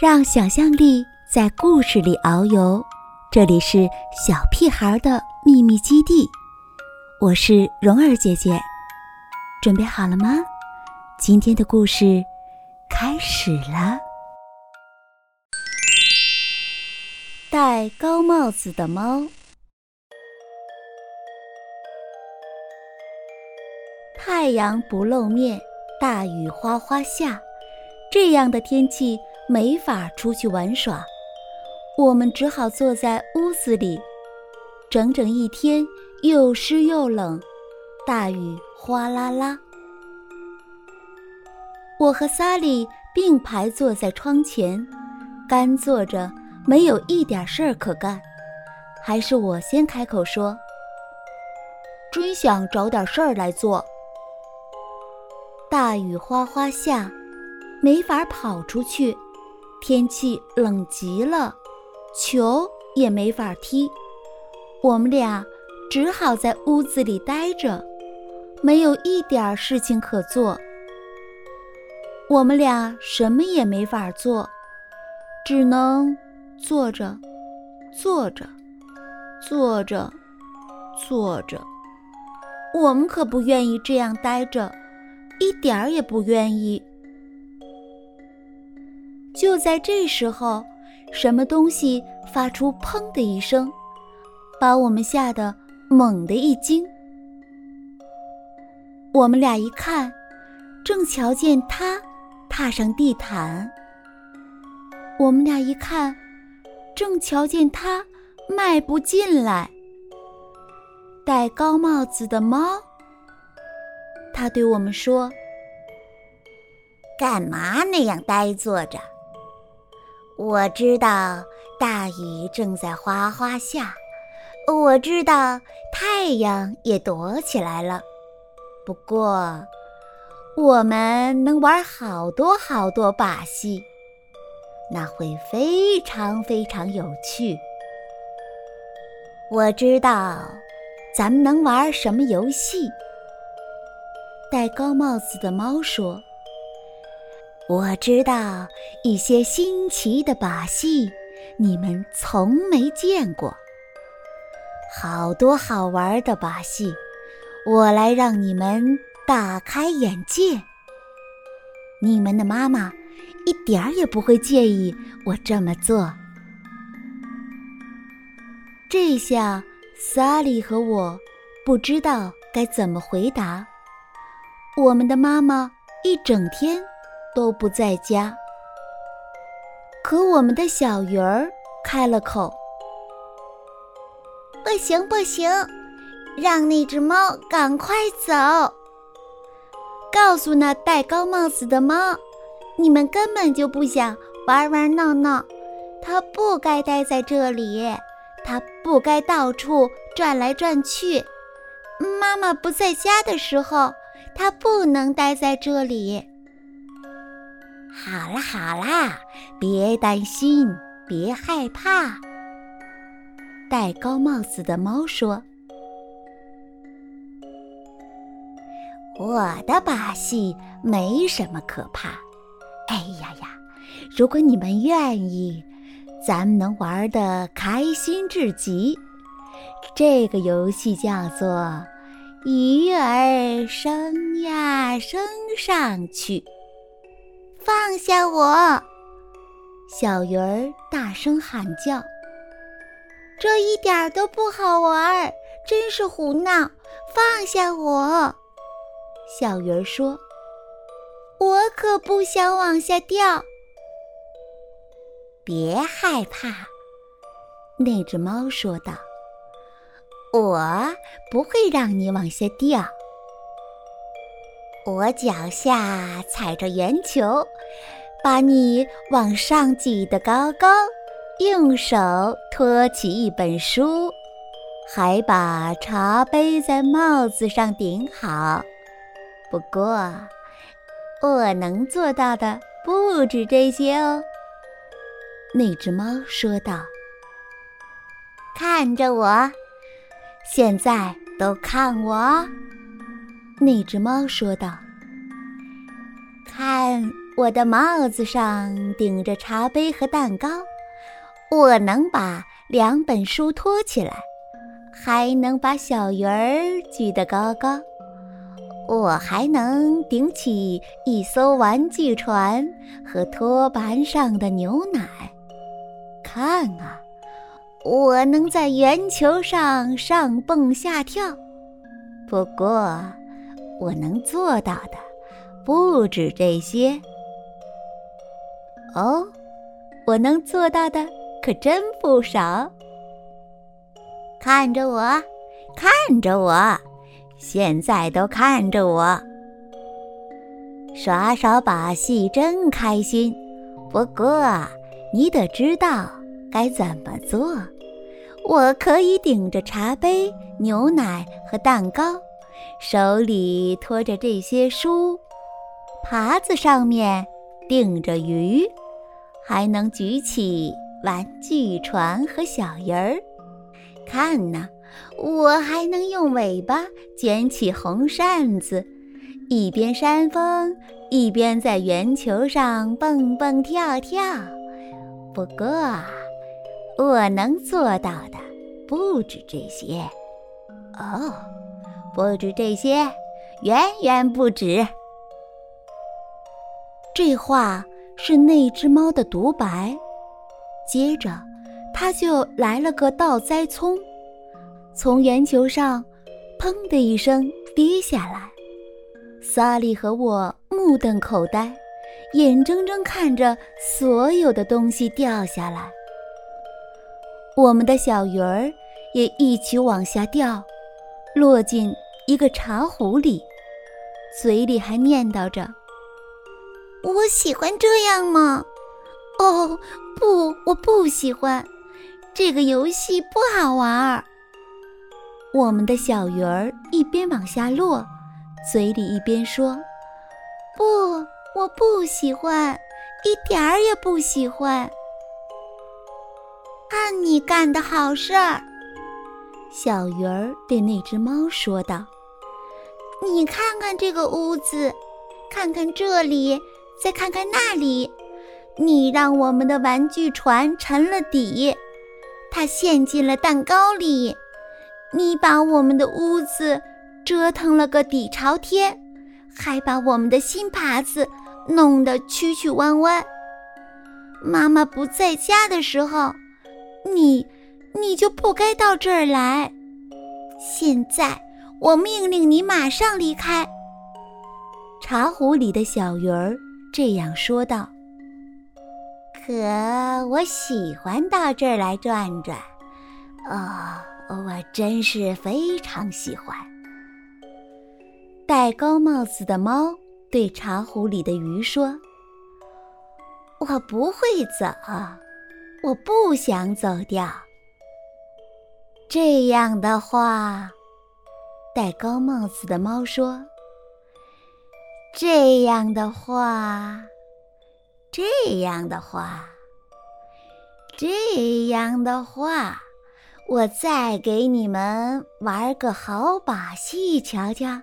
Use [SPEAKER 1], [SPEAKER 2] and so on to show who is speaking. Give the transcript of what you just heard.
[SPEAKER 1] 让想象力在故事里遨游。这里是小屁孩的秘密基地，我是蓉儿姐姐，准备好了吗？今天的故事开始了。戴高帽子的猫。太阳不露面，大雨哗哗下，这样的天气。没法出去玩耍，我们只好坐在屋子里，整整一天又湿又冷，大雨哗啦啦。我和萨莉并排坐在窗前，干坐着，没有一点事儿可干。还是我先开口说：“
[SPEAKER 2] 真想找点事儿来做。”
[SPEAKER 1] 大雨哗哗下，没法跑出去。天气冷极了，球也没法踢，我们俩只好在屋子里待着，没有一点事情可做。我们俩什么也没法做，只能坐着，坐着，坐着，坐着。我们可不愿意这样待着，一点儿也不愿意。就在这时候，什么东西发出“砰”的一声，把我们吓得猛地一惊。我们俩一看，正瞧见他踏上地毯。我们俩一看，正瞧见他迈步进来。戴高帽子的猫，他对我们说：“
[SPEAKER 3] 干嘛那样呆坐着？”我知道大雨正在哗哗下，我知道太阳也躲起来了。不过，我们能玩好多好多把戏，那会非常非常有趣。我知道，咱们能玩什么游戏？
[SPEAKER 1] 戴高帽子的猫说。
[SPEAKER 3] 我知道一些新奇的把戏，你们从没见过。好多好玩的把戏，我来让你们大开眼界。你们的妈妈一点儿也不会介意我这么做。
[SPEAKER 1] 这下，萨利和我不知道该怎么回答。我们的妈妈一整天。都不在家，可我们的小鱼儿开了口：“
[SPEAKER 4] 不行，不行，让那只猫赶快走！告诉那戴高帽子的猫，你们根本就不想玩玩闹闹，它不该待在这里，它不该到处转来转去。妈妈不在家的时候，它不能待在这里。”
[SPEAKER 3] 好啦好啦，别担心，别害怕。
[SPEAKER 1] 戴高帽子的猫说：“
[SPEAKER 3] 我的把戏没什么可怕。哎呀呀，如果你们愿意，咱们能玩的开心至极。这个游戏叫做‘鱼儿升呀升上去’。”
[SPEAKER 4] 放下我！
[SPEAKER 1] 小鱼儿大声喊叫。
[SPEAKER 4] 这一点都不好玩，真是胡闹！放下我！
[SPEAKER 1] 小鱼儿说：“
[SPEAKER 4] 我可不想往下掉。”
[SPEAKER 3] 别害怕，那只猫说道：“我不会让你往下掉。”我脚下踩着圆球，把你往上举得高高，用手托起一本书，还把茶杯在帽子上顶好。不过，我能做到的不止这些哦。”
[SPEAKER 1] 那只猫说道。
[SPEAKER 3] “看着我，现在都看我。”
[SPEAKER 1] 那只猫说道：“
[SPEAKER 3] 看我的帽子上顶着茶杯和蛋糕，我能把两本书托起来，还能把小鱼儿举得高高。我还能顶起一艘玩具船和托盘上的牛奶。看啊，我能在圆球上上蹦下跳。不过，我能做到的不止这些。哦，我能做到的可真不少。看着我，看着我。现在都看着我耍耍把戏，真开心。不过你得知道该怎么做。我可以顶着茶杯、牛奶和蛋糕，手里托着这些书，耙子上面顶着鱼，还能举起玩具船和小人儿。看呐！我还能用尾巴卷起红扇子，一边扇风，一边在圆球上蹦蹦跳跳。不过，我能做到的不止这些。哦，不止这些，远远不止。
[SPEAKER 1] 这话是那只猫的独白。接着，它就来了个倒栽葱。从圆球上，砰的一声跌下来。萨利和我目瞪口呆，眼睁睁看着所有的东西掉下来。我们的小鱼儿也一起往下掉，落进一个茶壶里，嘴里还念叨着：“
[SPEAKER 4] 我喜欢这样吗？哦，不，我不喜欢，这个游戏不好玩儿。”
[SPEAKER 1] 我们的小鱼儿一边往下落，嘴里一边说：“
[SPEAKER 4] 不，我不喜欢，一点儿也不喜欢。”看你干的好事儿，
[SPEAKER 1] 小鱼儿对那只猫说道：“
[SPEAKER 4] 你看看这个屋子，看看这里，再看看那里，你让我们的玩具船沉了底，它陷进了蛋糕里。”你把我们的屋子折腾了个底朝天，还把我们的新耙子弄得曲曲弯弯。妈妈不在家的时候，你你就不该到这儿来。现在我命令你马上离开。
[SPEAKER 1] 茶壶里的小鱼儿这样说道：“
[SPEAKER 3] 可我喜欢到这儿来转转。”哦。我真是非常喜欢。
[SPEAKER 1] 戴高帽子的猫对茶壶里的鱼说：“
[SPEAKER 3] 我不会走，我不想走掉。”这样的话，戴高帽子的猫说：“这样的话，这样的话，这样的话。”我再给你们玩个好把戏，瞧瞧。